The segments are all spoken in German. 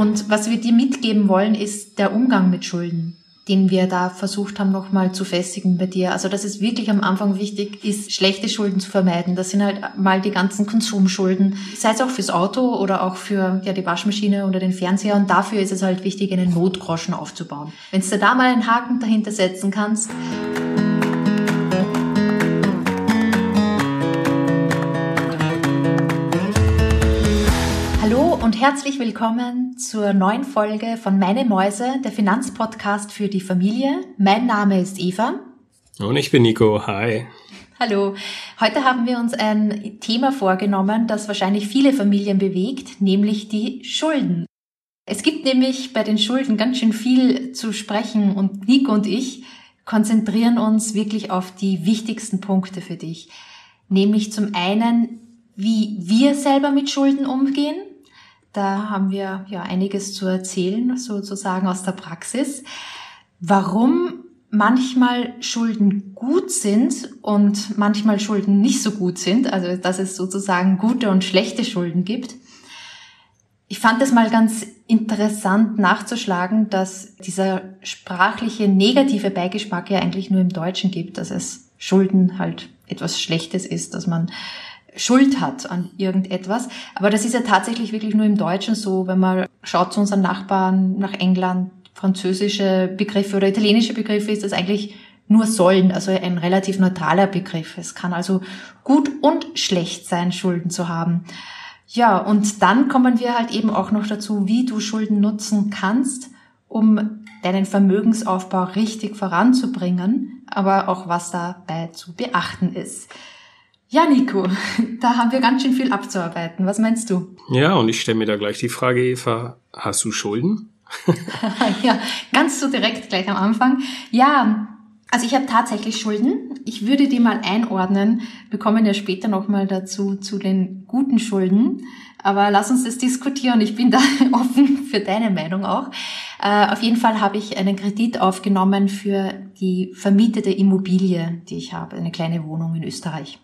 Und was wir dir mitgeben wollen, ist der Umgang mit Schulden den wir da versucht haben, nochmal zu festigen bei dir. Also, dass es wirklich am Anfang wichtig ist, schlechte Schulden zu vermeiden. Das sind halt mal die ganzen Konsumschulden, sei es auch fürs Auto oder auch für ja, die Waschmaschine oder den Fernseher. Und dafür ist es halt wichtig, einen Notgroschen aufzubauen. Wenn du da mal einen Haken dahinter setzen kannst, und herzlich willkommen zur neuen Folge von Meine Mäuse, der Finanzpodcast für die Familie. Mein Name ist Eva. Und ich bin Nico. Hi. Hallo. Heute haben wir uns ein Thema vorgenommen, das wahrscheinlich viele Familien bewegt, nämlich die Schulden. Es gibt nämlich bei den Schulden ganz schön viel zu sprechen und Nico und ich konzentrieren uns wirklich auf die wichtigsten Punkte für dich. Nämlich zum einen, wie wir selber mit Schulden umgehen da haben wir ja einiges zu erzählen, sozusagen aus der Praxis. Warum manchmal Schulden gut sind und manchmal Schulden nicht so gut sind, also dass es sozusagen gute und schlechte Schulden gibt. Ich fand es mal ganz interessant nachzuschlagen, dass dieser sprachliche negative Beigeschmack ja eigentlich nur im Deutschen gibt, dass es Schulden halt etwas Schlechtes ist, dass man Schuld hat an irgendetwas. Aber das ist ja tatsächlich wirklich nur im Deutschen so, wenn man schaut zu unseren Nachbarn nach England, französische Begriffe oder italienische Begriffe, ist das eigentlich nur sollen, also ein relativ neutraler Begriff. Es kann also gut und schlecht sein, Schulden zu haben. Ja, und dann kommen wir halt eben auch noch dazu, wie du Schulden nutzen kannst, um deinen Vermögensaufbau richtig voranzubringen, aber auch was dabei zu beachten ist. Ja, Nico, da haben wir ganz schön viel abzuarbeiten. Was meinst du? Ja, und ich stelle mir da gleich die Frage, Eva, hast du Schulden? ja, ganz so direkt gleich am Anfang. Ja, also ich habe tatsächlich Schulden. Ich würde die mal einordnen. Wir kommen ja später nochmal dazu, zu den guten Schulden. Aber lass uns das diskutieren. Ich bin da offen für deine Meinung auch. Äh, auf jeden Fall habe ich einen Kredit aufgenommen für die vermietete Immobilie, die ich habe, eine kleine Wohnung in Österreich.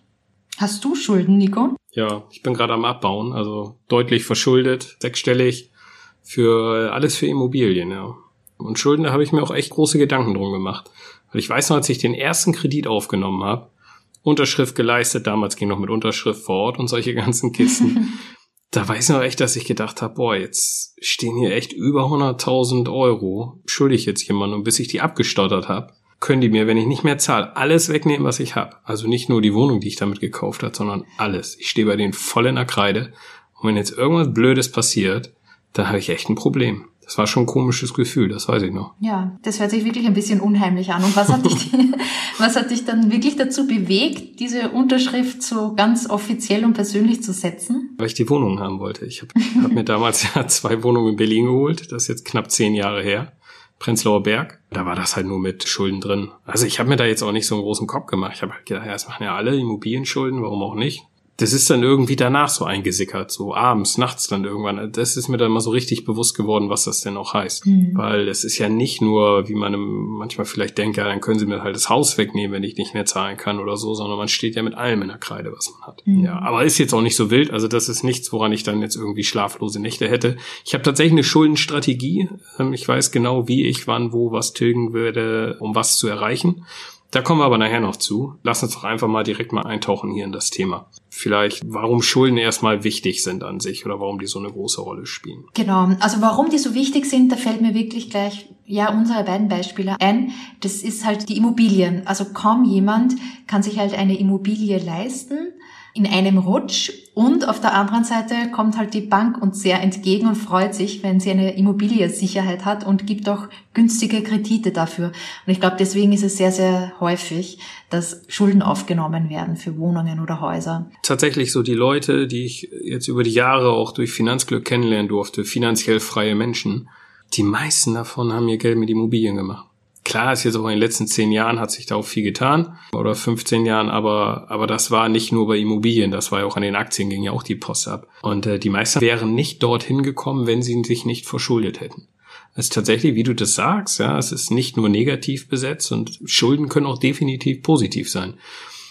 Hast du Schulden, Nico? Ja, ich bin gerade am Abbauen, also deutlich verschuldet, sechsstellig, für alles für Immobilien, ja. Und Schulden, da habe ich mir auch echt große Gedanken drum gemacht. Weil ich weiß noch, als ich den ersten Kredit aufgenommen habe, Unterschrift geleistet, damals ging noch mit Unterschrift vor Ort und solche ganzen Kisten. da weiß ich noch echt, dass ich gedacht habe, boah, jetzt stehen hier echt über 100.000 Euro, schuldig jetzt jemand und bis ich die abgestottert habe, können die mir, wenn ich nicht mehr zahle, alles wegnehmen, was ich habe. Also nicht nur die Wohnung, die ich damit gekauft habe, sondern alles. Ich stehe bei denen voll in der Kreide. Und wenn jetzt irgendwas Blödes passiert, dann habe ich echt ein Problem. Das war schon ein komisches Gefühl, das weiß ich noch. Ja, das hört sich wirklich ein bisschen unheimlich an. Und was hat dich, was hat dich dann wirklich dazu bewegt, diese Unterschrift so ganz offiziell und persönlich zu setzen? Weil ich die Wohnung haben wollte. Ich habe hab mir damals ja zwei Wohnungen in Berlin geholt. Das ist jetzt knapp zehn Jahre her. Prenzlauer Berg. Da war das halt nur mit Schulden drin. Also ich habe mir da jetzt auch nicht so einen großen Kopf gemacht. Ich habe halt gedacht, ja, das machen ja alle Immobilienschulden, warum auch nicht? Das ist dann irgendwie danach so eingesickert, so abends, nachts dann irgendwann. Das ist mir dann mal so richtig bewusst geworden, was das denn auch heißt. Mhm. Weil es ist ja nicht nur, wie man manchmal vielleicht denkt, ja, dann können sie mir halt das Haus wegnehmen, wenn ich nicht mehr zahlen kann oder so, sondern man steht ja mit allem in der Kreide, was man hat. Mhm. Ja, aber ist jetzt auch nicht so wild. Also das ist nichts, woran ich dann jetzt irgendwie schlaflose Nächte hätte. Ich habe tatsächlich eine Schuldenstrategie. Ähm, ich weiß genau, wie ich wann, wo was tilgen würde, um was zu erreichen. Da kommen wir aber nachher noch zu. Lass uns doch einfach mal direkt mal eintauchen hier in das Thema. Vielleicht, warum Schulden erstmal wichtig sind an sich oder warum die so eine große Rolle spielen. Genau. Also warum die so wichtig sind, da fällt mir wirklich gleich, ja, unsere beiden Beispiele ein. Das ist halt die Immobilien. Also kaum jemand kann sich halt eine Immobilie leisten in einem Rutsch und auf der anderen Seite kommt halt die Bank uns sehr entgegen und freut sich, wenn sie eine Immobiliensicherheit hat und gibt auch günstige Kredite dafür. Und ich glaube, deswegen ist es sehr, sehr häufig, dass Schulden aufgenommen werden für Wohnungen oder Häuser. Tatsächlich so die Leute, die ich jetzt über die Jahre auch durch Finanzglück kennenlernen durfte, finanziell freie Menschen, die meisten davon haben ihr Geld mit Immobilien gemacht. Klar ist jetzt auch in den letzten zehn Jahren hat sich da auch viel getan oder 15 Jahren, aber, aber das war nicht nur bei Immobilien, das war ja auch an den Aktien ging ja auch die Post ab. Und äh, die meisten wären nicht dorthin gekommen, wenn sie sich nicht verschuldet hätten. Es ist tatsächlich, wie du das sagst, ja, es ist nicht nur negativ besetzt und Schulden können auch definitiv positiv sein.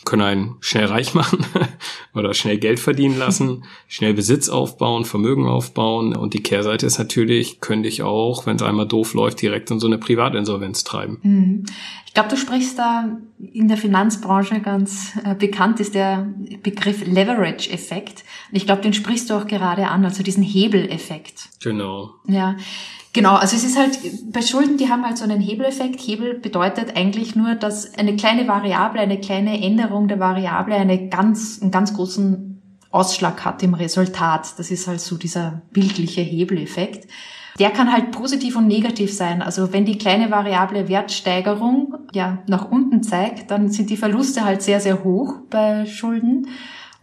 Können einen schnell reich machen oder schnell Geld verdienen lassen, schnell Besitz aufbauen, Vermögen aufbauen. Und die Kehrseite ist natürlich, könnte ich auch, wenn es einmal doof läuft, direkt in so eine Privatinsolvenz treiben. Mhm. Ich glaube, du sprichst da in der Finanzbranche ganz äh, bekannt ist der Begriff Leverage-Effekt. Und ich glaube, den sprichst du auch gerade an, also diesen Hebeleffekt. Genau. Ja. Genau, also es ist halt, bei Schulden, die haben halt so einen Hebeleffekt. Hebel bedeutet eigentlich nur, dass eine kleine Variable, eine kleine Änderung der Variable eine ganz, einen ganz großen Ausschlag hat im Resultat. Das ist halt so dieser bildliche Hebeleffekt. Der kann halt positiv und negativ sein. Also wenn die kleine Variable Wertsteigerung ja nach unten zeigt, dann sind die Verluste halt sehr, sehr hoch bei Schulden.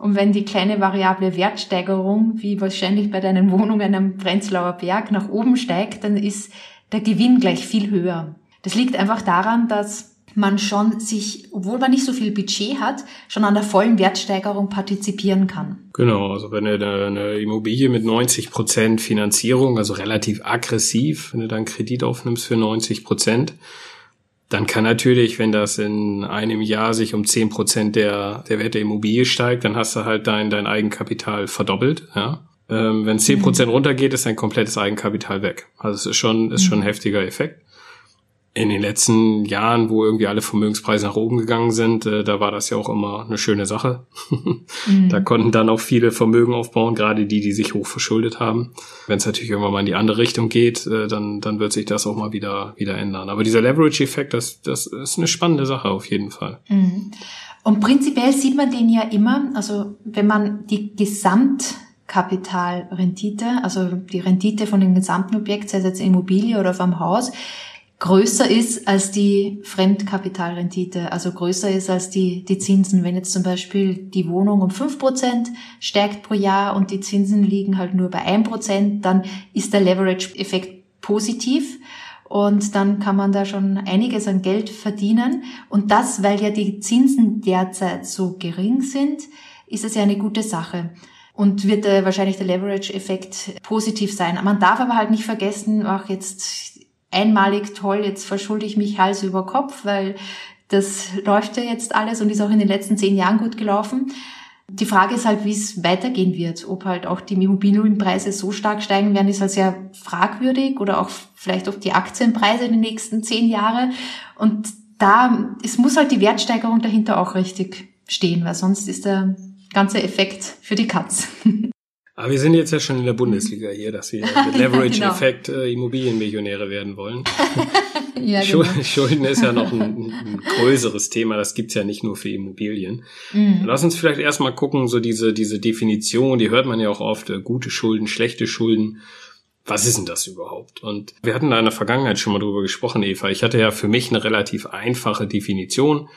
Und wenn die kleine variable Wertsteigerung, wie wahrscheinlich bei deinen Wohnungen am Prenzlauer Berg, nach oben steigt, dann ist der Gewinn gleich viel höher. Das liegt einfach daran, dass man schon sich, obwohl man nicht so viel Budget hat, schon an der vollen Wertsteigerung partizipieren kann. Genau, also wenn du eine Immobilie mit 90 Prozent Finanzierung, also relativ aggressiv, wenn du dann Kredit aufnimmst für 90 Prozent, dann kann natürlich, wenn das in einem Jahr sich um zehn Prozent der, der Wert der Immobilie steigt, dann hast du halt dein, dein Eigenkapital verdoppelt. Ja? Ähm, wenn zehn Prozent mhm. runtergeht, ist dein komplettes Eigenkapital weg. Also es ist schon, ist schon ein mhm. heftiger Effekt in den letzten Jahren, wo irgendwie alle Vermögenspreise nach oben gegangen sind, äh, da war das ja auch immer eine schöne Sache. mhm. Da konnten dann auch viele Vermögen aufbauen, gerade die, die sich hoch verschuldet haben. Wenn es natürlich irgendwann mal in die andere Richtung geht, äh, dann, dann wird sich das auch mal wieder, wieder ändern. Aber dieser Leverage-Effekt, das, das ist eine spannende Sache auf jeden Fall. Mhm. Und prinzipiell sieht man den ja immer, also wenn man die Gesamtkapitalrendite, also die Rendite von dem gesamten Objekt, sei es jetzt Immobilie oder vom Haus, größer ist als die Fremdkapitalrendite, also größer ist als die, die Zinsen. Wenn jetzt zum Beispiel die Wohnung um fünf Prozent steigt pro Jahr und die Zinsen liegen halt nur bei ein Prozent, dann ist der Leverage-Effekt positiv. Und dann kann man da schon einiges an Geld verdienen. Und das, weil ja die Zinsen derzeit so gering sind, ist es ja eine gute Sache und wird äh, wahrscheinlich der Leverage-Effekt positiv sein. Man darf aber halt nicht vergessen, auch jetzt einmalig toll, jetzt verschulde ich mich Hals über Kopf, weil das läuft ja jetzt alles und ist auch in den letzten zehn Jahren gut gelaufen. Die Frage ist halt, wie es weitergehen wird. Ob halt auch die Immobilienpreise so stark steigen werden, ist halt sehr fragwürdig oder auch vielleicht auch die Aktienpreise in den nächsten zehn Jahre. Und da, es muss halt die Wertsteigerung dahinter auch richtig stehen, weil sonst ist der ganze Effekt für die Katz. Aber wir sind jetzt ja schon in der Bundesliga hier, dass wir mit Leverage-Effekt genau. äh, Immobilienmillionäre werden wollen. ja, genau. Schulden ist ja noch ein, ein, größeres Thema, das gibt's ja nicht nur für Immobilien. Mhm. Lass uns vielleicht erstmal gucken, so diese, diese Definition, die hört man ja auch oft, äh, gute Schulden, schlechte Schulden. Was ist denn das überhaupt? Und wir hatten da in der Vergangenheit schon mal drüber gesprochen, Eva. Ich hatte ja für mich eine relativ einfache Definition.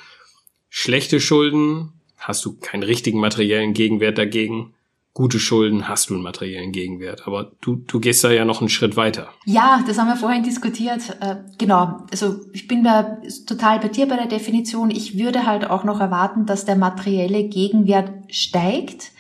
Schlechte Schulden, hast du keinen richtigen materiellen Gegenwert dagegen gute Schulden hast du einen materiellen Gegenwert. Aber du, du gehst da ja noch einen Schritt weiter. Ja, das haben wir vorhin diskutiert. Äh, genau. Also ich bin da total bei dir bei der Definition. Ich würde halt auch noch erwarten, dass der materielle Gegenwert steigt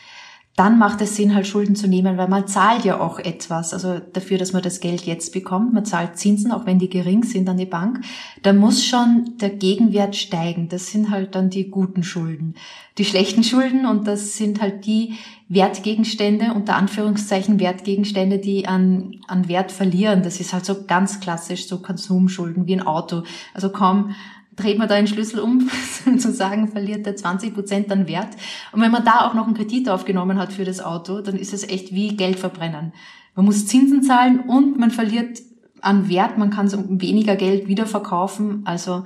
dann macht es Sinn, halt Schulden zu nehmen, weil man zahlt ja auch etwas, also dafür, dass man das Geld jetzt bekommt. Man zahlt Zinsen, auch wenn die gering sind an die Bank. Da muss schon der Gegenwert steigen. Das sind halt dann die guten Schulden. Die schlechten Schulden, und das sind halt die Wertgegenstände, unter Anführungszeichen Wertgegenstände, die an, an Wert verlieren. Das ist halt so ganz klassisch, so Konsumschulden wie ein Auto. Also kaum dreht man da einen Schlüssel um, sozusagen verliert der 20 Prozent an Wert. Und wenn man da auch noch einen Kredit aufgenommen hat für das Auto, dann ist es echt wie Geld verbrennen. Man muss Zinsen zahlen und man verliert an Wert, man kann um weniger Geld wieder verkaufen. Also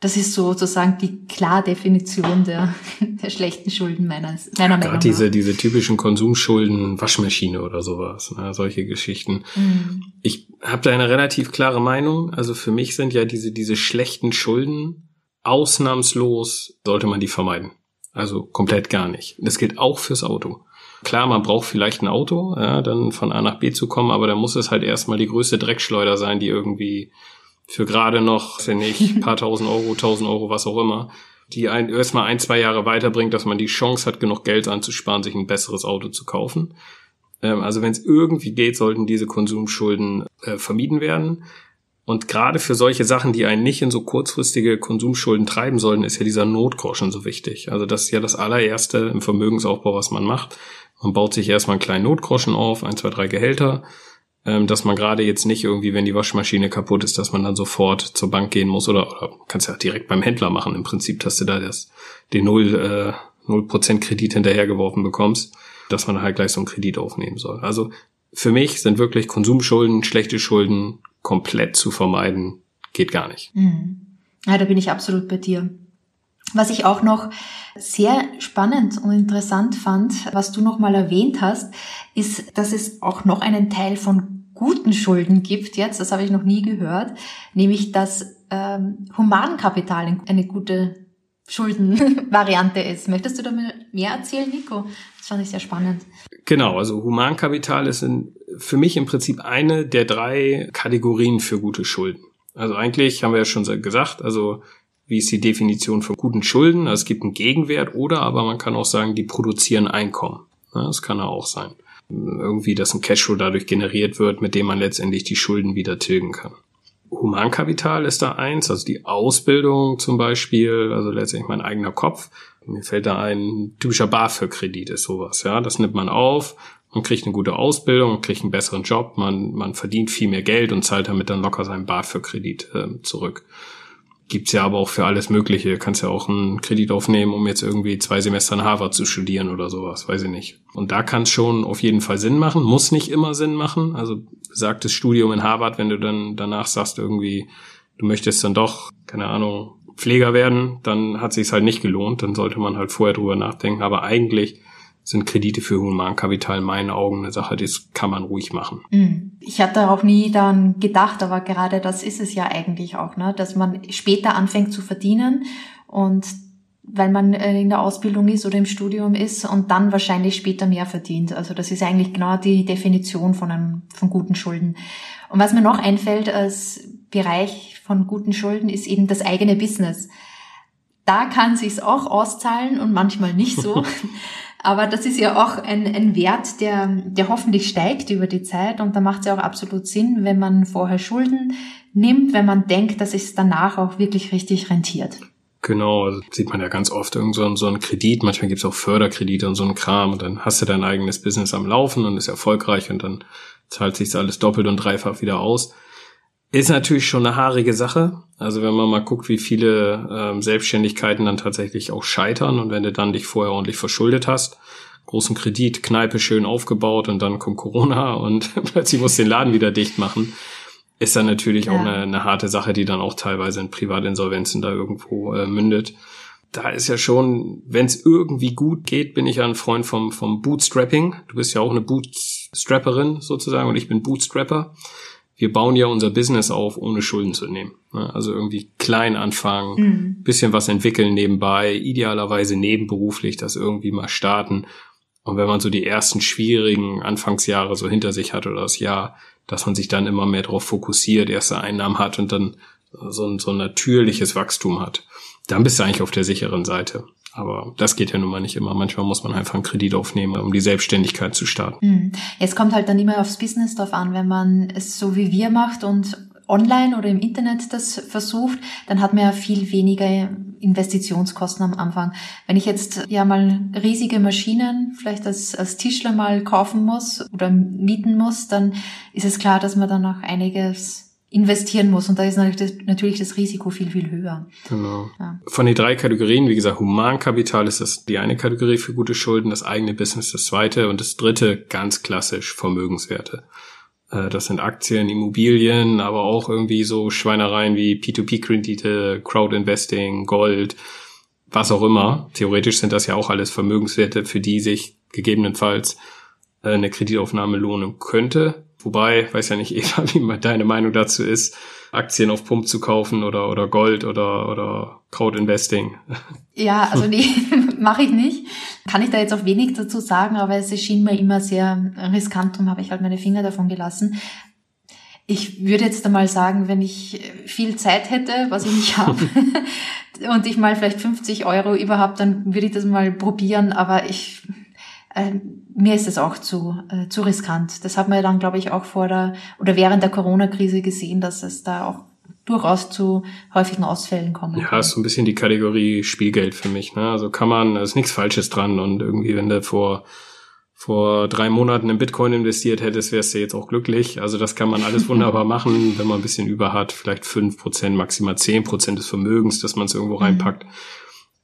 das ist sozusagen die Klardefinition der, der schlechten Schulden meines, meiner Meinung nach. Diese, diese typischen Konsumschulden, Waschmaschine oder sowas, ne, solche Geschichten. Mhm. Ich habe da eine relativ klare Meinung. Also für mich sind ja diese, diese schlechten Schulden ausnahmslos, sollte man die vermeiden. Also komplett gar nicht. Das gilt auch fürs Auto. Klar, man braucht vielleicht ein Auto, ja, dann von A nach B zu kommen, aber da muss es halt erstmal die größte Dreckschleuder sein, die irgendwie für gerade noch, wenn ich, paar tausend Euro, tausend Euro, was auch immer, die ein, erstmal ein, zwei Jahre weiterbringt, dass man die Chance hat, genug Geld anzusparen, sich ein besseres Auto zu kaufen. Ähm, also wenn es irgendwie geht, sollten diese Konsumschulden äh, vermieden werden. Und gerade für solche Sachen, die einen nicht in so kurzfristige Konsumschulden treiben sollen, ist ja dieser Notgroschen so wichtig. Also das ist ja das allererste im Vermögensaufbau, was man macht. Man baut sich erstmal einen kleinen Notgroschen auf, ein, zwei, drei Gehälter, ähm, dass man gerade jetzt nicht irgendwie, wenn die Waschmaschine kaputt ist, dass man dann sofort zur Bank gehen muss oder, oder kannst ja direkt beim Händler machen. Im Prinzip, dass du da das, den Null, äh, Null Prozent Kredit hinterhergeworfen bekommst, dass man halt gleich so einen Kredit aufnehmen soll. Also für mich sind wirklich Konsumschulden, schlechte Schulden komplett zu vermeiden, geht gar nicht. Mhm. Ja, da bin ich absolut bei dir. Was ich auch noch sehr spannend und interessant fand, was du noch mal erwähnt hast, ist, dass es auch noch einen Teil von guten Schulden gibt jetzt, das habe ich noch nie gehört, nämlich dass ähm, Humankapital eine gute Schuldenvariante ist. Möchtest du da mehr erzählen, Nico? Das fand ich sehr spannend. Genau, also Humankapital ist in, für mich im Prinzip eine der drei Kategorien für gute Schulden. Also eigentlich haben wir ja schon gesagt, also wie ist die Definition von guten Schulden? Also es gibt einen Gegenwert oder aber man kann auch sagen, die produzieren Einkommen. das kann ja auch sein. Irgendwie, dass ein Cashflow dadurch generiert wird, mit dem man letztendlich die Schulden wieder tilgen kann. Humankapital ist da eins, also die Ausbildung zum Beispiel, also letztendlich mein eigener Kopf. Mir fällt da ein typischer BAföG-Kredit ist sowas, ja. Das nimmt man auf, man kriegt eine gute Ausbildung, kriegt einen besseren Job, man, man verdient viel mehr Geld und zahlt damit dann locker seinen BAföG-Kredit äh, zurück. Gibt's ja aber auch für alles Mögliche. Kannst ja auch einen Kredit aufnehmen, um jetzt irgendwie zwei Semester in Harvard zu studieren oder sowas, weiß ich nicht. Und da kann es schon auf jeden Fall Sinn machen, muss nicht immer Sinn machen. Also sagt das Studium in Harvard, wenn du dann danach sagst irgendwie, du möchtest dann doch, keine Ahnung, Pfleger werden, dann hat sich's halt nicht gelohnt. Dann sollte man halt vorher drüber nachdenken. Aber eigentlich sind Kredite für Humankapital in meinen Augen eine Sache, das kann man ruhig machen. Mhm. Ich hatte auch nie dann gedacht, aber gerade das ist es ja eigentlich auch, ne? dass man später anfängt zu verdienen und weil man äh, in der Ausbildung ist oder im Studium ist und dann wahrscheinlich später mehr verdient. Also das ist eigentlich genau die Definition von einem, von guten Schulden. Und was mir noch einfällt als Bereich von guten Schulden ist eben das eigene Business. Da kann sich's auch auszahlen und manchmal nicht so. Aber das ist ja auch ein, ein Wert, der, der hoffentlich steigt über die Zeit. Und da macht es ja auch absolut Sinn, wenn man vorher Schulden nimmt, wenn man denkt, dass es danach auch wirklich richtig rentiert. Genau, also sieht man ja ganz oft irgend so, so einen Kredit, manchmal gibt's auch Förderkredite und so einen Kram und dann hast du dein eigenes Business am Laufen und ist erfolgreich und dann zahlt sich alles doppelt und dreifach wieder aus. Ist natürlich schon eine haarige Sache. Also wenn man mal guckt, wie viele ähm, Selbstständigkeiten dann tatsächlich auch scheitern und wenn du dann dich vorher ordentlich verschuldet hast, großen Kredit, Kneipe schön aufgebaut und dann kommt Corona und plötzlich muss den Laden wieder dicht machen, ist dann natürlich ja. auch eine, eine, harte Sache, die dann auch teilweise in Privatinsolvenzen da irgendwo äh, mündet. Da ist ja schon, wenn es irgendwie gut geht, bin ich ja ein Freund vom, vom Bootstrapping. Du bist ja auch eine Bootstrapperin sozusagen und ich bin Bootstrapper wir bauen ja unser Business auf, ohne Schulden zu nehmen. Ne? Also irgendwie klein anfangen, mhm. bisschen was entwickeln nebenbei, idealerweise nebenberuflich das irgendwie mal starten. Und wenn man so die ersten schwierigen Anfangsjahre so hinter sich hat oder das Jahr, dass man sich dann immer mehr darauf fokussiert, erste Einnahmen hat und dann so ein, so ein natürliches Wachstum hat, dann bist du eigentlich auf der sicheren Seite. Aber das geht ja nun mal nicht immer. Manchmal muss man einfach einen Kredit aufnehmen, um die Selbstständigkeit zu starten. Hm. Es kommt halt dann immer aufs Business drauf an. Wenn man es so wie wir macht und online oder im Internet das versucht, dann hat man ja viel weniger Investitionskosten am Anfang. Wenn ich jetzt ja mal riesige Maschinen vielleicht als, als Tischler mal kaufen muss oder mieten muss, dann ist es klar, dass man dann auch einiges investieren muss. Und da ist natürlich das, natürlich das Risiko viel, viel höher. Genau. Ja. Von den drei Kategorien, wie gesagt, Humankapital ist das die eine Kategorie für gute Schulden, das eigene Business das zweite und das dritte ganz klassisch Vermögenswerte. Äh, das sind Aktien, Immobilien, aber auch irgendwie so Schweinereien wie P2P-Kredite, Crowdinvesting, Gold, was auch immer. Theoretisch sind das ja auch alles Vermögenswerte, für die sich gegebenenfalls äh, eine Kreditaufnahme lohnen könnte. Wobei, weiß ja nicht, Eva, wie deine Meinung dazu ist, Aktien auf Pump zu kaufen oder, oder Gold oder, oder Crowdinvesting. Ja, also nee, mache ich nicht. Kann ich da jetzt auch wenig dazu sagen, aber es schien mir immer sehr riskant, darum habe ich halt meine Finger davon gelassen. Ich würde jetzt einmal sagen, wenn ich viel Zeit hätte, was ich nicht habe, und ich mal vielleicht 50 Euro überhaupt, dann würde ich das mal probieren, aber ich ähm, mir ist es auch zu, äh, zu riskant. Das hat man ja dann, glaube ich, auch vor der oder während der Corona-Krise gesehen, dass es da auch durchaus zu häufigen Ausfällen kommen. Ja, ist so ein bisschen die Kategorie Spielgeld für mich. Ne? Also kann man, da ist nichts Falsches dran und irgendwie, wenn du vor vor drei Monaten in Bitcoin investiert hättest, wärst du jetzt auch glücklich. Also das kann man alles wunderbar machen, wenn man ein bisschen über hat, vielleicht fünf Prozent, maximal zehn Prozent des Vermögens, dass man es irgendwo mhm.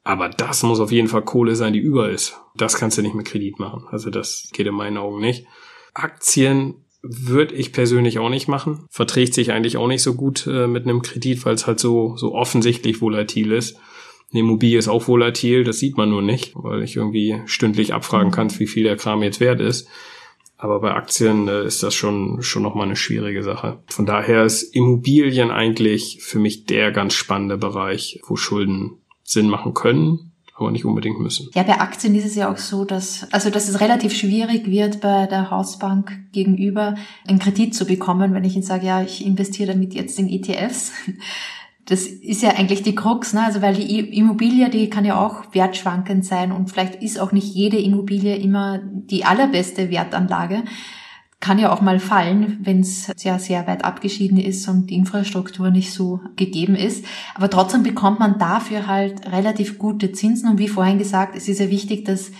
Aber das muss auf jeden Fall Kohle sein, die über ist. Das kannst du nicht mit Kredit machen. Also das geht in meinen Augen nicht. Aktien würde ich persönlich auch nicht machen. Verträgt sich eigentlich auch nicht so gut äh, mit einem Kredit, weil es halt so, so offensichtlich volatil ist. Eine Immobilie ist auch volatil, das sieht man nur nicht, weil ich irgendwie stündlich abfragen kann, wie viel der Kram jetzt wert ist. Aber bei Aktien äh, ist das schon, schon nochmal eine schwierige Sache. Von daher ist Immobilien eigentlich für mich der ganz spannende Bereich, wo Schulden Sinn machen können aber nicht unbedingt müssen. Ja, bei Aktien ist es ja auch so, dass, also, dass es relativ schwierig wird, bei der Hausbank gegenüber einen Kredit zu bekommen, wenn ich ihnen sage, ja, ich investiere damit jetzt in ETFs. Das ist ja eigentlich die Krux, ne? Also, weil die Immobilie, die kann ja auch wertschwankend sein und vielleicht ist auch nicht jede Immobilie immer die allerbeste Wertanlage kann ja auch mal fallen, wenn es sehr, sehr weit abgeschieden ist und die Infrastruktur nicht so gegeben ist. Aber trotzdem bekommt man dafür halt relativ gute Zinsen. Und wie vorhin gesagt, es ist ja wichtig, dass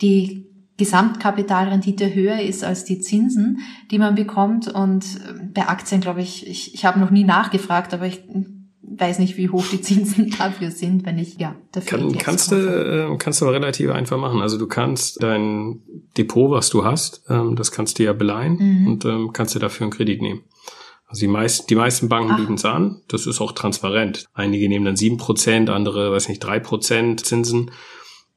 die Gesamtkapitalrendite höher ist als die Zinsen, die man bekommt. Und bei Aktien, glaube ich, ich, ich habe noch nie nachgefragt, aber ich weiß nicht, wie hoch die Zinsen dafür sind, wenn ich ja dafür Kann, kannst du äh, kannst du aber relativ einfach machen. Also du kannst dein Depot, was du hast, ähm, das kannst du ja beleihen mhm. und ähm, kannst du dafür einen Kredit nehmen. Also die meisten, die meisten Banken bieten es an. Das ist auch transparent. Einige nehmen dann sieben Prozent, andere, weiß nicht, drei Prozent Zinsen.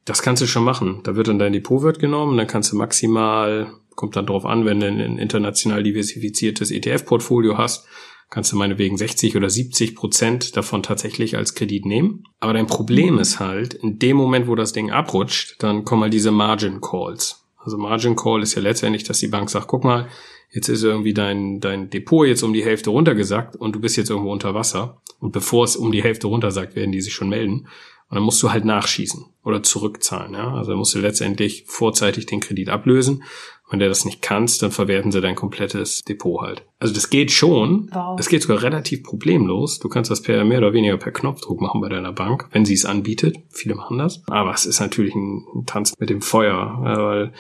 Das kannst du schon machen. Da wird dann dein Depot wird genommen, dann kannst du maximal, kommt dann drauf an, wenn du ein international diversifiziertes ETF-Portfolio hast, kannst du meinetwegen 60 oder 70 Prozent davon tatsächlich als Kredit nehmen. Aber dein Problem ist halt, in dem Moment, wo das Ding abrutscht, dann kommen halt diese Margin Calls. Also Margin Call ist ja letztendlich, dass die Bank sagt, guck mal, jetzt ist irgendwie dein, dein Depot jetzt um die Hälfte runtergesackt und du bist jetzt irgendwo unter Wasser. Und bevor es um die Hälfte runtersackt, werden die sich schon melden. Und dann musst du halt nachschießen oder zurückzahlen. Ja? Also musst du letztendlich vorzeitig den Kredit ablösen. Wenn du das nicht kannst, dann verwerten sie dein komplettes Depot halt. Also das geht schon. Wow. Das geht sogar relativ problemlos. Du kannst das per mehr oder weniger per Knopfdruck machen bei deiner Bank, wenn sie es anbietet. Viele machen das. Aber es ist natürlich ein Tanz mit dem Feuer, weil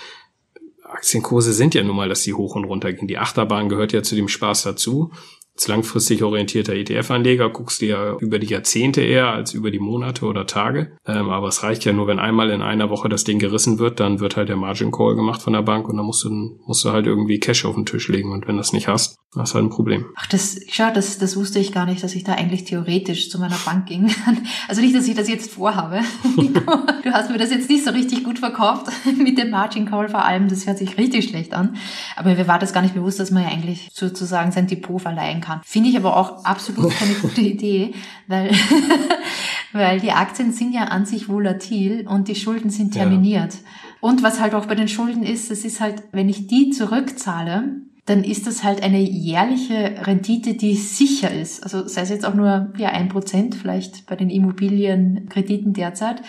Aktienkurse sind ja nun mal, dass die hoch und runter gehen. Die Achterbahn gehört ja zu dem Spaß dazu als langfristig orientierter ETF-Anleger guckst du ja über die Jahrzehnte eher als über die Monate oder Tage. Ähm, aber es reicht ja nur, wenn einmal in einer Woche das Ding gerissen wird, dann wird halt der Margin Call gemacht von der Bank und dann musst du, musst du halt irgendwie Cash auf den Tisch legen. Und wenn das nicht hast, hast du halt ein Problem. Ach, das, schau, das, das wusste ich gar nicht, dass ich da eigentlich theoretisch zu meiner Bank ging. Also nicht, dass ich das jetzt vorhabe. du hast mir das jetzt nicht so richtig gut verkauft mit dem Margin Call vor allem. Das hört sich richtig schlecht an. Aber mir war das gar nicht bewusst, dass man ja eigentlich sozusagen sein Depot verleihen kann. Finde ich aber auch absolut keine gute Idee, weil, weil die Aktien sind ja an sich volatil und die Schulden sind terminiert. Ja. Und was halt auch bei den Schulden ist, das ist halt, wenn ich die zurückzahle, dann ist das halt eine jährliche Rendite, die sicher ist. Also sei es jetzt auch nur ja ein Prozent vielleicht bei den Immobilienkrediten derzeit,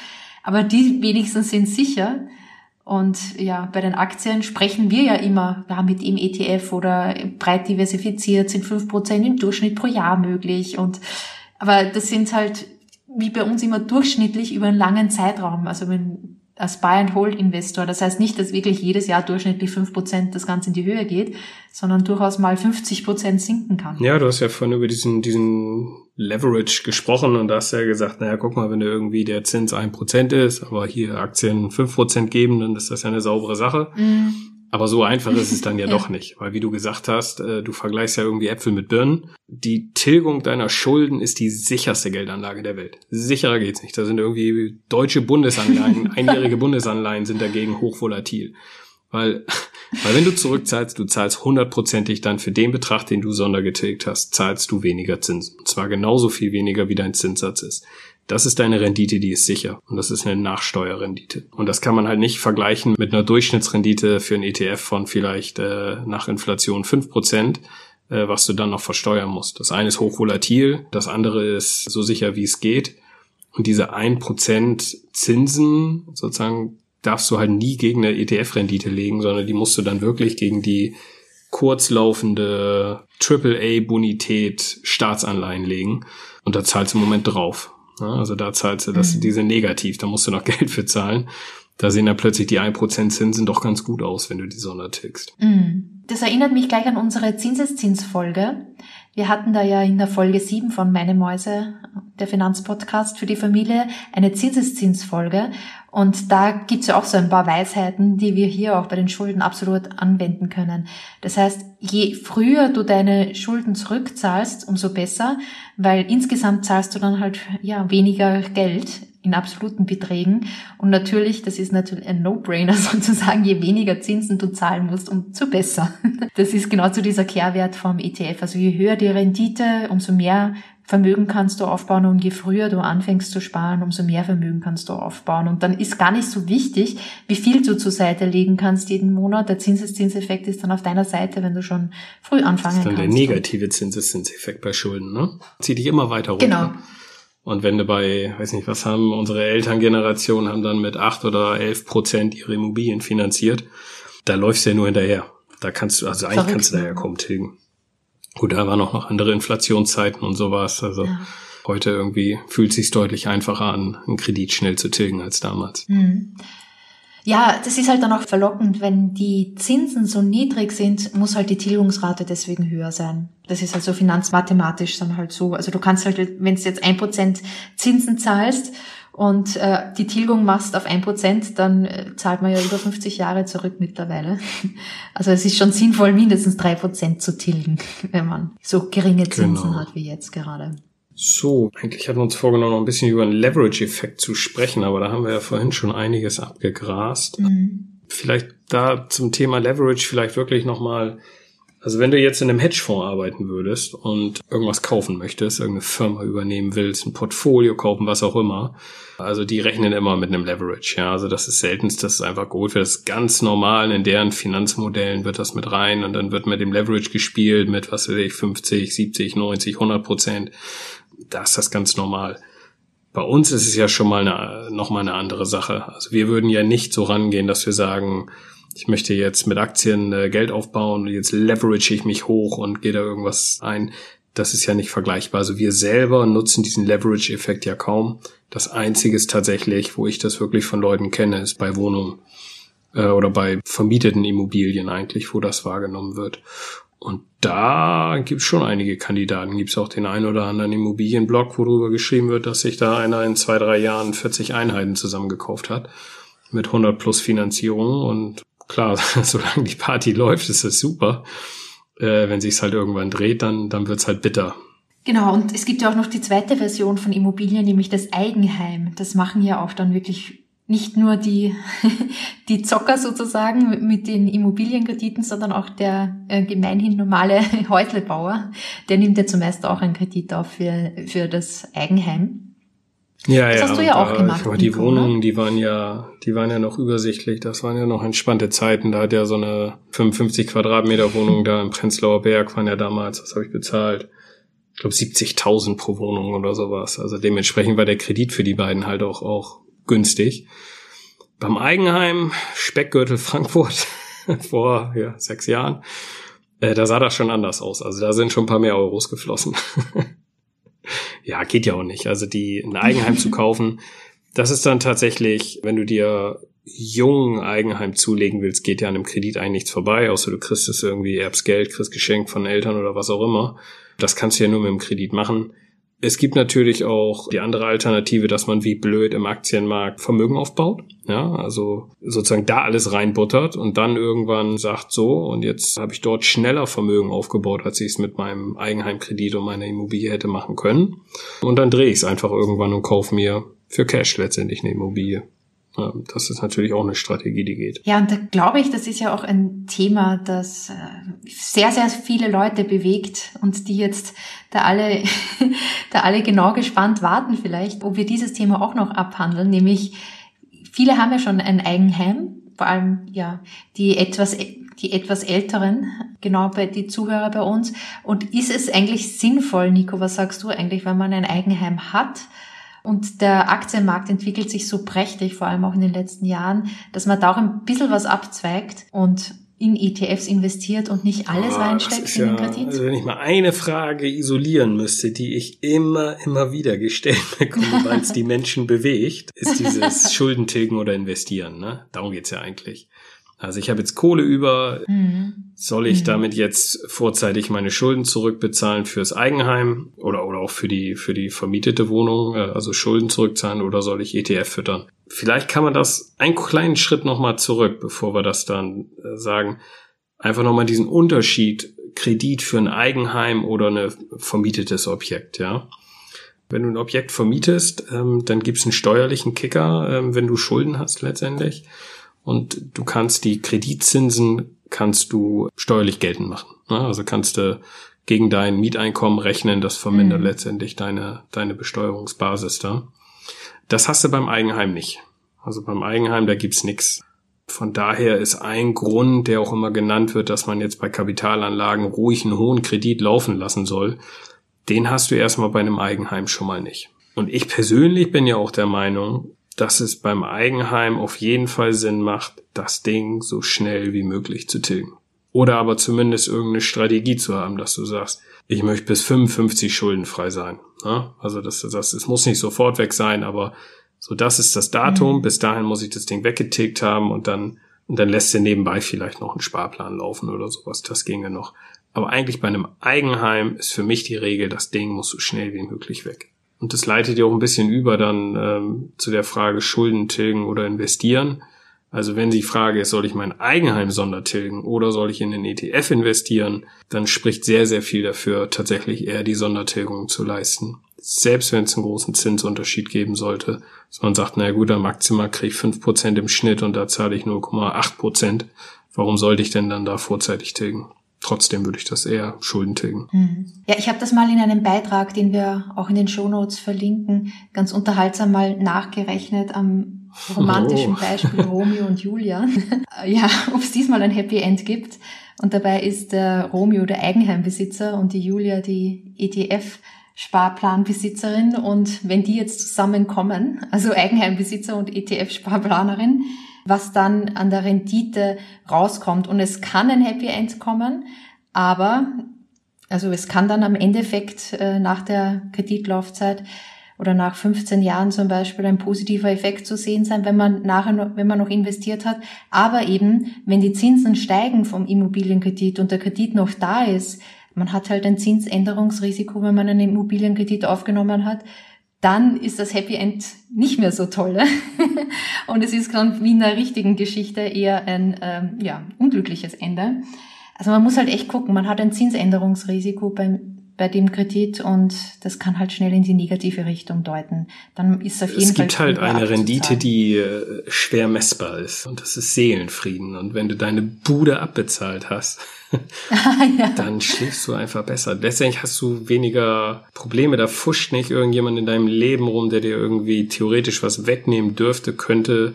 aber die wenigstens sind sicher. Und ja, bei den Aktien sprechen wir ja immer, ja, mit dem ETF oder breit diversifiziert sind fünf Prozent im Durchschnitt pro Jahr möglich. Und, aber das sind halt, wie bei uns immer durchschnittlich über einen langen Zeitraum. Also wenn als Buy-and-Hold-Investor. Das heißt nicht, dass wirklich jedes Jahr durchschnittlich fünf Prozent das Ganze in die Höhe geht, sondern durchaus mal 50 Prozent sinken kann. Ja, du hast ja vorhin über diesen, diesen Leverage gesprochen und da hast ja gesagt, naja, guck mal, wenn irgendwie der Zins ein Prozent ist, aber hier Aktien fünf Prozent geben, dann ist das ja eine saubere Sache. Mm. Aber so einfach ist es dann ja, ja, doch nicht, weil wie du gesagt hast, äh, du vergleichst ja irgendwie Äpfel mit Birnen. Die Tilgung deiner Schulden ist die sicherste Geldanlage der Welt. Sicherer geht's nicht. Da sind irgendwie deutsche Bundesanleihen, einjährige Bundesanleihen sind dagegen hochvolatil. Weil, weil wenn du zurückzahlst, du zahlst hundertprozentig dann für den Betrag, den du sondergetilgt hast, zahlst du weniger Zinsen. Und zwar genauso viel weniger, wie dein Zinssatz ist. Das ist deine Rendite, die ist sicher. Und das ist eine Nachsteuerrendite. Und das kann man halt nicht vergleichen mit einer Durchschnittsrendite für einen ETF von vielleicht äh, nach Inflation fünf Prozent äh, was du dann noch versteuern musst. Das eine ist hochvolatil, das andere ist so sicher wie es geht. Und diese ein Prozent Zinsen sozusagen darfst du halt nie gegen eine ETF-Rendite legen, sondern die musst du dann wirklich gegen die kurzlaufende AAA-Bonität Staatsanleihen legen. Und da zahlst du im Moment drauf. Also da zahlst du, das, mhm. diese negativ, da musst du noch Geld für zahlen. Da sehen dann plötzlich die 1% Zinsen doch ganz gut aus, wenn du die Sonne tickst. Mhm. Das erinnert mich gleich an unsere Zinseszinsfolge. Wir hatten da ja in der Folge 7 von Meine Mäuse, der Finanzpodcast für die Familie, eine Zinseszinsfolge. Und da gibt's ja auch so ein paar Weisheiten, die wir hier auch bei den Schulden absolut anwenden können. Das heißt, je früher du deine Schulden zurückzahlst, umso besser, weil insgesamt zahlst du dann halt ja weniger Geld in absoluten Beträgen. Und natürlich, das ist natürlich ein No-Brainer sozusagen, je weniger Zinsen du zahlen musst, umso besser. Das ist genau zu dieser Kehrwert vom ETF. Also je höher die Rendite, umso mehr Vermögen kannst du aufbauen und je früher du anfängst zu sparen, umso mehr Vermögen kannst du aufbauen. Und dann ist gar nicht so wichtig, wie viel du zur Seite legen kannst jeden Monat. Der Zinseszinseffekt ist dann auf deiner Seite, wenn du schon früh anfangen kannst. Das ist dann kannst. der negative Zinseszinseffekt bei Schulden, ne? Zieht dich immer weiter runter. Genau. Und wenn du bei, weiß nicht, was haben unsere Elterngeneration haben dann mit acht oder elf Prozent ihre Immobilien finanziert, da läufst du ja nur hinterher. Da kannst du, also eigentlich Verrückt, kannst du da ja kaum tilgen. Gut, da waren auch noch andere Inflationszeiten und sowas. Also ja. heute irgendwie fühlt es sich deutlich einfacher an, einen Kredit schnell zu tilgen als damals. Mhm. Ja, das ist halt dann auch verlockend, wenn die Zinsen so niedrig sind, muss halt die Tilgungsrate deswegen höher sein. Das ist halt so finanzmathematisch dann halt so. Also du kannst halt, wenn du jetzt ein Prozent Zinsen zahlst und äh, die Tilgung machst auf ein Prozent, dann äh, zahlt man ja über 50 Jahre zurück mittlerweile. Also es ist schon sinnvoll, mindestens drei Prozent zu tilgen, wenn man so geringe Zinsen genau. hat wie jetzt gerade. So, eigentlich hatten wir uns vorgenommen, noch ein bisschen über einen Leverage-Effekt zu sprechen, aber da haben wir ja vorhin schon einiges abgegrast. Mhm. Vielleicht da zum Thema Leverage vielleicht wirklich nochmal, also wenn du jetzt in einem Hedgefonds arbeiten würdest und irgendwas kaufen möchtest, irgendeine Firma übernehmen willst, ein Portfolio kaufen, was auch immer, also die rechnen immer mit einem Leverage, ja, also das ist seltenst, das ist einfach gut, das ist ganz normal, in deren Finanzmodellen wird das mit rein und dann wird mit dem Leverage gespielt mit, was weiß ich, 50, 70, 90, 100 Prozent da ist das ganz normal. Bei uns ist es ja schon mal eine, noch mal eine andere Sache. Also wir würden ja nicht so rangehen, dass wir sagen, ich möchte jetzt mit Aktien äh, Geld aufbauen und jetzt leverage ich mich hoch und gehe da irgendwas ein. Das ist ja nicht vergleichbar. Also wir selber nutzen diesen Leverage-Effekt ja kaum. Das Einzige ist tatsächlich, wo ich das wirklich von Leuten kenne, ist bei Wohnungen äh, oder bei vermieteten Immobilien eigentlich, wo das wahrgenommen wird. Und da gibt's schon einige Kandidaten. Gibt's auch den einen oder anderen Immobilienblog, worüber geschrieben wird, dass sich da einer in zwei, drei Jahren 40 Einheiten zusammengekauft hat. Mit 100 plus Finanzierung. Und klar, solange die Party läuft, ist das super. Äh, wenn sich's halt irgendwann dreht, dann, dann wird's halt bitter. Genau, und es gibt ja auch noch die zweite Version von Immobilien, nämlich das Eigenheim. Das machen ja auch dann wirklich nicht nur die, die Zocker sozusagen mit den Immobilienkrediten, sondern auch der äh, gemeinhin normale Häuslebauer, der nimmt ja zumeist auch einen Kredit auf für, für das Eigenheim. Ja, das ja, hast du ja auch gemacht. Aber die Nico, Wohnungen, die waren ja, die waren ja noch übersichtlich. Das waren ja noch entspannte Zeiten. Da hat ja so eine 55 Quadratmeter Wohnung da im Prenzlauer Berg waren ja damals, was habe ich bezahlt? Ich glaube 70.000 pro Wohnung oder sowas. Also dementsprechend war der Kredit für die beiden halt auch, auch günstig. Beim Eigenheim Speckgürtel Frankfurt vor ja, sechs Jahren, äh, da sah das schon anders aus. Also da sind schon ein paar mehr Euros geflossen. ja, geht ja auch nicht. Also die ein Eigenheim zu kaufen, das ist dann tatsächlich, wenn du dir jungen Eigenheim zulegen willst, geht ja an einem Kredit eigentlich nichts vorbei, außer du kriegst es irgendwie, erbst Geld, kriegst Geschenk von Eltern oder was auch immer. Das kannst du ja nur mit dem Kredit machen. Es gibt natürlich auch die andere Alternative, dass man wie blöd im Aktienmarkt Vermögen aufbaut. Ja, also sozusagen da alles reinbuttert und dann irgendwann sagt so, und jetzt habe ich dort schneller Vermögen aufgebaut, als ich es mit meinem Eigenheimkredit und meiner Immobilie hätte machen können. Und dann drehe ich es einfach irgendwann und kaufe mir für Cash letztendlich eine Immobilie. Das ist natürlich auch eine Strategie, die geht. Ja, und da glaube ich, das ist ja auch ein Thema, das äh, sehr, sehr viele Leute bewegt und die jetzt da alle, da alle genau gespannt warten vielleicht, ob wir dieses Thema auch noch abhandeln, nämlich viele haben ja schon ein Eigenheim, vor allem ja die etwas die etwas älteren, genau bei die Zuhörer bei uns. Und ist es eigentlich sinnvoll, Nico, was sagst du eigentlich, wenn man ein Eigenheim hat? Und der Aktienmarkt entwickelt sich so prächtig, vor allem auch in den letzten Jahren, dass man da auch ein bisschen was abzweigt und in ETFs investiert und nicht alles oh, reinsteckt in den Kredit? Also wenn ich mal eine Frage isolieren müsste, die ich immer, immer wieder gestellt bekomme, weil es die Menschen bewegt, ist dieses Schuldentilgen oder Investieren. Ne? Darum geht's ja eigentlich. Also ich habe jetzt Kohle über, mhm. soll ich mhm. damit jetzt vorzeitig meine Schulden zurückbezahlen fürs Eigenheim oder, oder auch für die, für die vermietete Wohnung, äh, also Schulden zurückzahlen oder soll ich ETF füttern? Vielleicht kann man das einen kleinen Schritt nochmal zurück, bevor wir das dann äh, sagen. Einfach nochmal diesen Unterschied Kredit für ein Eigenheim oder ein vermietetes Objekt, ja. Wenn du ein Objekt vermietest, ähm, dann gibt's einen steuerlichen Kicker, ähm, wenn du Schulden hast letztendlich und du kannst die Kreditzinsen kannst du steuerlich geltend machen. Ne? Also kannst du gegen dein Mieteinkommen rechnen, das vermindert mhm. letztendlich deine, deine Besteuerungsbasis da. Das hast du beim Eigenheim nicht. Also beim Eigenheim, da gibt's nix. Von daher ist ein Grund, der auch immer genannt wird, dass man jetzt bei Kapitalanlagen ruhig einen hohen Kredit laufen lassen soll, den hast du erstmal bei einem Eigenheim schon mal nicht. Und ich persönlich bin ja auch der Meinung, dass es beim Eigenheim auf jeden Fall Sinn macht, das Ding so schnell wie möglich zu tilgen. Oder aber zumindest irgendeine Strategie zu haben, dass du sagst, ich möchte bis 55 schuldenfrei sein. Ja? Also das, das, es muss nicht sofort weg sein, aber so das ist das Datum. Mhm. Bis dahin muss ich das Ding weggetilgt haben und dann und dann lässt du nebenbei vielleicht noch einen Sparplan laufen oder sowas. Das ginge noch. Aber eigentlich bei einem Eigenheim ist für mich die Regel, das Ding muss so schnell wie möglich weg. Und das leitet ja auch ein bisschen über dann ähm, zu der Frage Schulden tilgen oder investieren. Also wenn die Frage ist, soll ich mein Eigenheim sondertilgen oder soll ich in den ETF investieren, dann spricht sehr, sehr viel dafür, tatsächlich eher die Sondertilgung zu leisten. Selbst wenn es einen großen Zinsunterschied geben sollte, dass man sagt, na gut, am Maximal kriege ich fünf Prozent im Schnitt und da zahle ich 0,8%. Prozent. Warum sollte ich denn dann da vorzeitig tilgen? Trotzdem würde ich das eher Schulden tilgen. Mhm. Ja, ich habe das mal in einem Beitrag, den wir auch in den Shownotes verlinken, ganz unterhaltsam mal nachgerechnet am romantischen oh. Beispiel Romeo und Julia. ja, ob es diesmal ein Happy End gibt. Und dabei ist der Romeo der Eigenheimbesitzer und die Julia die ETF Sparplanbesitzerin und wenn die jetzt zusammenkommen, also Eigenheimbesitzer und ETF-Sparplanerin, was dann an der Rendite rauskommt. Und es kann ein Happy End kommen, aber also es kann dann am Endeffekt äh, nach der Kreditlaufzeit oder nach 15 Jahren zum Beispiel ein positiver Effekt zu sehen sein, wenn man nachher noch, wenn man noch investiert hat. Aber eben, wenn die Zinsen steigen vom Immobilienkredit und der Kredit noch da ist, man hat halt ein Zinsänderungsrisiko, wenn man einen Immobilienkredit aufgenommen hat, dann ist das Happy End nicht mehr so toll. und es ist dann wie in der richtigen Geschichte eher ein ähm, ja, unglückliches Ende. Also man muss halt echt gucken, man hat ein Zinsänderungsrisiko beim, bei dem Kredit und das kann halt schnell in die negative Richtung deuten. Dann ist auf jeden es Fall. Es gibt halt eine Rendite, die äh, schwer messbar ist und das ist Seelenfrieden. Und wenn du deine Bude abbezahlt hast, ja. dann schläfst du einfach besser. Letztendlich hast du weniger Probleme. Da fuscht nicht irgendjemand in deinem Leben rum, der dir irgendwie theoretisch was wegnehmen dürfte, könnte.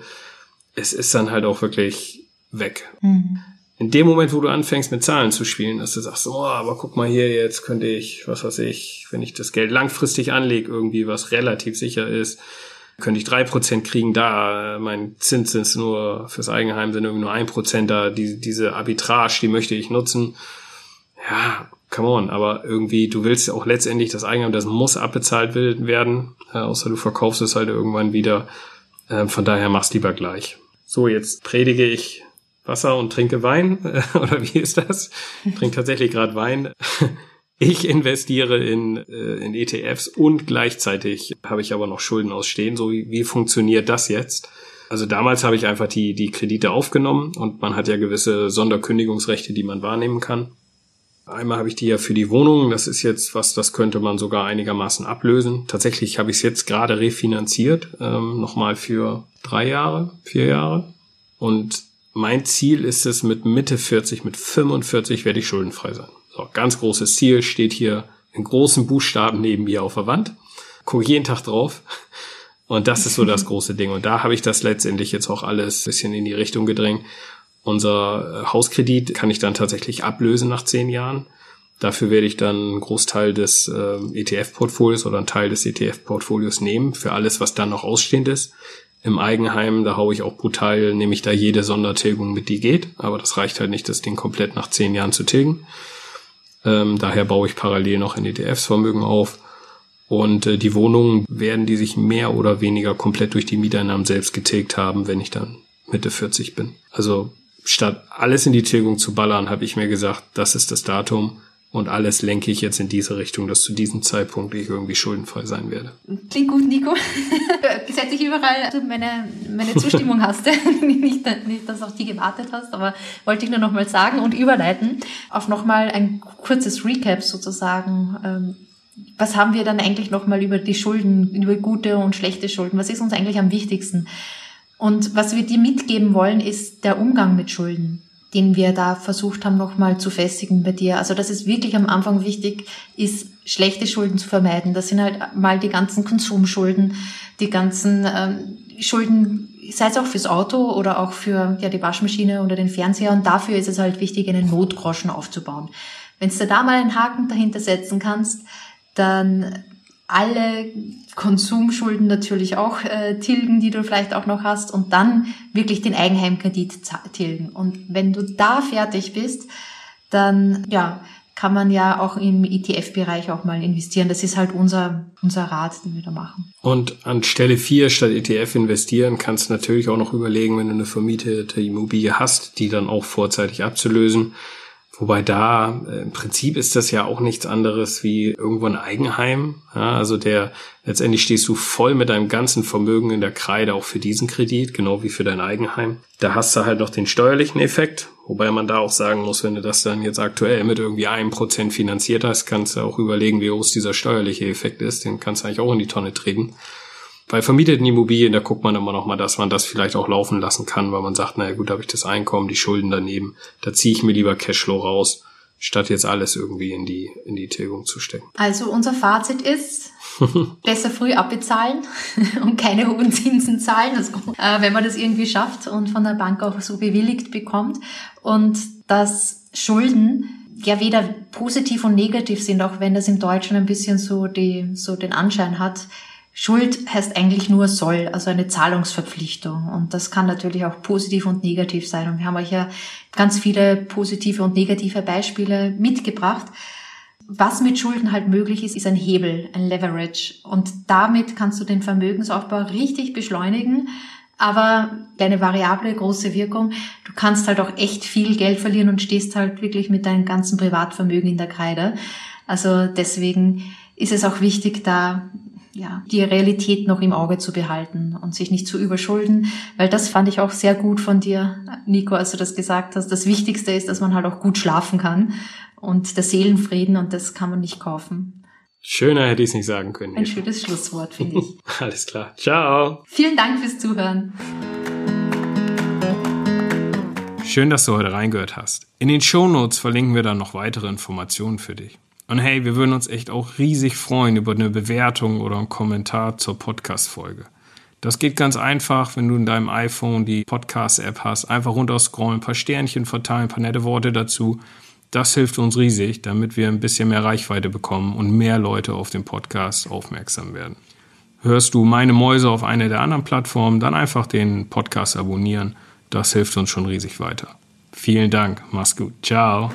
Es ist dann halt auch wirklich weg. Mhm. In dem Moment, wo du anfängst mit Zahlen zu spielen, dass du sagst, oh, aber guck mal hier, jetzt könnte ich, was weiß ich, wenn ich das Geld langfristig anlege, irgendwie was relativ sicher ist, könnte ich drei Prozent kriegen da, äh, mein Zins ist nur fürs Eigenheim sind irgendwie nur ein Prozent da, die, diese Arbitrage, die möchte ich nutzen. Ja, come on, aber irgendwie, du willst ja auch letztendlich das Eigenheim, das muss abbezahlt werden, äh, außer du verkaufst es halt irgendwann wieder. Äh, von daher mach's lieber gleich. So, jetzt predige ich Wasser und trinke Wein, oder wie ist das? Trinke tatsächlich gerade Wein. Ich investiere in, äh, in ETFs und gleichzeitig habe ich aber noch Schulden ausstehen. So wie, wie funktioniert das jetzt? Also damals habe ich einfach die, die Kredite aufgenommen und man hat ja gewisse Sonderkündigungsrechte, die man wahrnehmen kann. Einmal habe ich die ja für die Wohnung. Das ist jetzt was, das könnte man sogar einigermaßen ablösen. Tatsächlich habe ich es jetzt gerade refinanziert, ähm, nochmal für drei Jahre, vier Jahre. Und mein Ziel ist es, mit Mitte 40, mit 45 werde ich schuldenfrei sein. So, ganz großes Ziel steht hier in großen Buchstaben neben mir auf der Wand. Gucke jeden Tag drauf. Und das ist so das große Ding. Und da habe ich das letztendlich jetzt auch alles bisschen in die Richtung gedrängt. Unser äh, Hauskredit kann ich dann tatsächlich ablösen nach zehn Jahren. Dafür werde ich dann einen Großteil des äh, ETF-Portfolios oder einen Teil des ETF-Portfolios nehmen für alles, was dann noch ausstehend ist. Im Eigenheim, da haue ich auch brutal, nehme ich da jede Sondertilgung mit, die geht. Aber das reicht halt nicht, das Ding komplett nach zehn Jahren zu tilgen. Ähm, daher baue ich parallel noch in ETFs Vermögen auf. Und äh, die Wohnungen werden die sich mehr oder weniger komplett durch die Mieteinnahmen selbst getilgt haben, wenn ich dann Mitte 40 bin. Also statt alles in die Tilgung zu ballern, habe ich mir gesagt, das ist das Datum und alles lenke ich jetzt in diese Richtung, dass zu diesem Zeitpunkt ich irgendwie schuldenfrei sein werde. Klingt gut, Nico. Setze ich überall also meine, meine Zustimmung hast. nicht, nicht, dass auf die gewartet hast, aber wollte ich nur nochmal sagen und überleiten auf nochmal ein kurzes Recap sozusagen. Ähm, was haben wir dann eigentlich nochmal über die Schulden, über gute und schlechte Schulden? Was ist uns eigentlich am wichtigsten? Und was wir dir mitgeben wollen, ist der Umgang mit Schulden den wir da versucht haben, nochmal zu festigen bei dir. Also das ist wirklich am Anfang wichtig, ist schlechte Schulden zu vermeiden. Das sind halt mal die ganzen Konsumschulden, die ganzen ähm, Schulden, sei es auch fürs Auto oder auch für ja, die Waschmaschine oder den Fernseher. Und dafür ist es halt wichtig, einen Notgroschen aufzubauen. Wenn du da mal einen Haken dahinter setzen kannst, dann alle Konsumschulden natürlich auch äh, tilgen, die du vielleicht auch noch hast und dann wirklich den Eigenheimkredit tilgen. Und wenn du da fertig bist, dann ja, kann man ja auch im ETF-Bereich auch mal investieren. Das ist halt unser, unser Rat, den wir da machen. Und an Stelle 4 statt ETF investieren kannst du natürlich auch noch überlegen, wenn du eine vermietete Immobilie hast, die dann auch vorzeitig abzulösen Wobei da äh, im Prinzip ist das ja auch nichts anderes wie irgendwo ein Eigenheim. Ja, also der letztendlich stehst du voll mit deinem ganzen Vermögen in der Kreide auch für diesen Kredit, genau wie für dein Eigenheim. Da hast du halt noch den steuerlichen Effekt, wobei man da auch sagen muss, wenn du das dann jetzt aktuell mit irgendwie einem Prozent finanziert hast, kannst du auch überlegen, wie groß dieser steuerliche Effekt ist. Den kannst du eigentlich auch in die Tonne treten. Bei vermieteten Immobilien, da guckt man immer noch mal, dass man das vielleicht auch laufen lassen kann, weil man sagt, naja gut, da habe ich das Einkommen, die Schulden daneben, da ziehe ich mir lieber Cashflow raus, statt jetzt alles irgendwie in die, in die Tilgung zu stecken. Also unser Fazit ist, besser früh abbezahlen und keine hohen Zinsen zahlen, also, äh, wenn man das irgendwie schafft und von der Bank auch so bewilligt bekommt. Und dass Schulden ja weder positiv und negativ sind, auch wenn das im Deutschen ein bisschen so die, so den Anschein hat. Schuld heißt eigentlich nur soll, also eine Zahlungsverpflichtung. Und das kann natürlich auch positiv und negativ sein. Und wir haben euch ja ganz viele positive und negative Beispiele mitgebracht. Was mit Schulden halt möglich ist, ist ein Hebel, ein Leverage. Und damit kannst du den Vermögensaufbau richtig beschleunigen. Aber deine variable große Wirkung, du kannst halt auch echt viel Geld verlieren und stehst halt wirklich mit deinem ganzen Privatvermögen in der Kreide. Also deswegen ist es auch wichtig, da ja, die Realität noch im Auge zu behalten und sich nicht zu überschulden, weil das fand ich auch sehr gut von dir, Nico, als du das gesagt hast. Das Wichtigste ist, dass man halt auch gut schlafen kann und der Seelenfrieden und das kann man nicht kaufen. Schöner hätte ich es nicht sagen können. Ein schönes Schlusswort, finde ich. Alles klar. Ciao. Vielen Dank fürs Zuhören. Schön, dass du heute reingehört hast. In den Shownotes verlinken wir dann noch weitere Informationen für dich. Und hey, wir würden uns echt auch riesig freuen über eine Bewertung oder einen Kommentar zur Podcast-Folge. Das geht ganz einfach, wenn du in deinem iPhone die Podcast-App hast. Einfach runterscrollen, ein paar Sternchen verteilen, ein paar nette Worte dazu. Das hilft uns riesig, damit wir ein bisschen mehr Reichweite bekommen und mehr Leute auf den Podcast aufmerksam werden. Hörst du meine Mäuse auf einer der anderen Plattformen, dann einfach den Podcast abonnieren. Das hilft uns schon riesig weiter. Vielen Dank. Mach's gut. Ciao.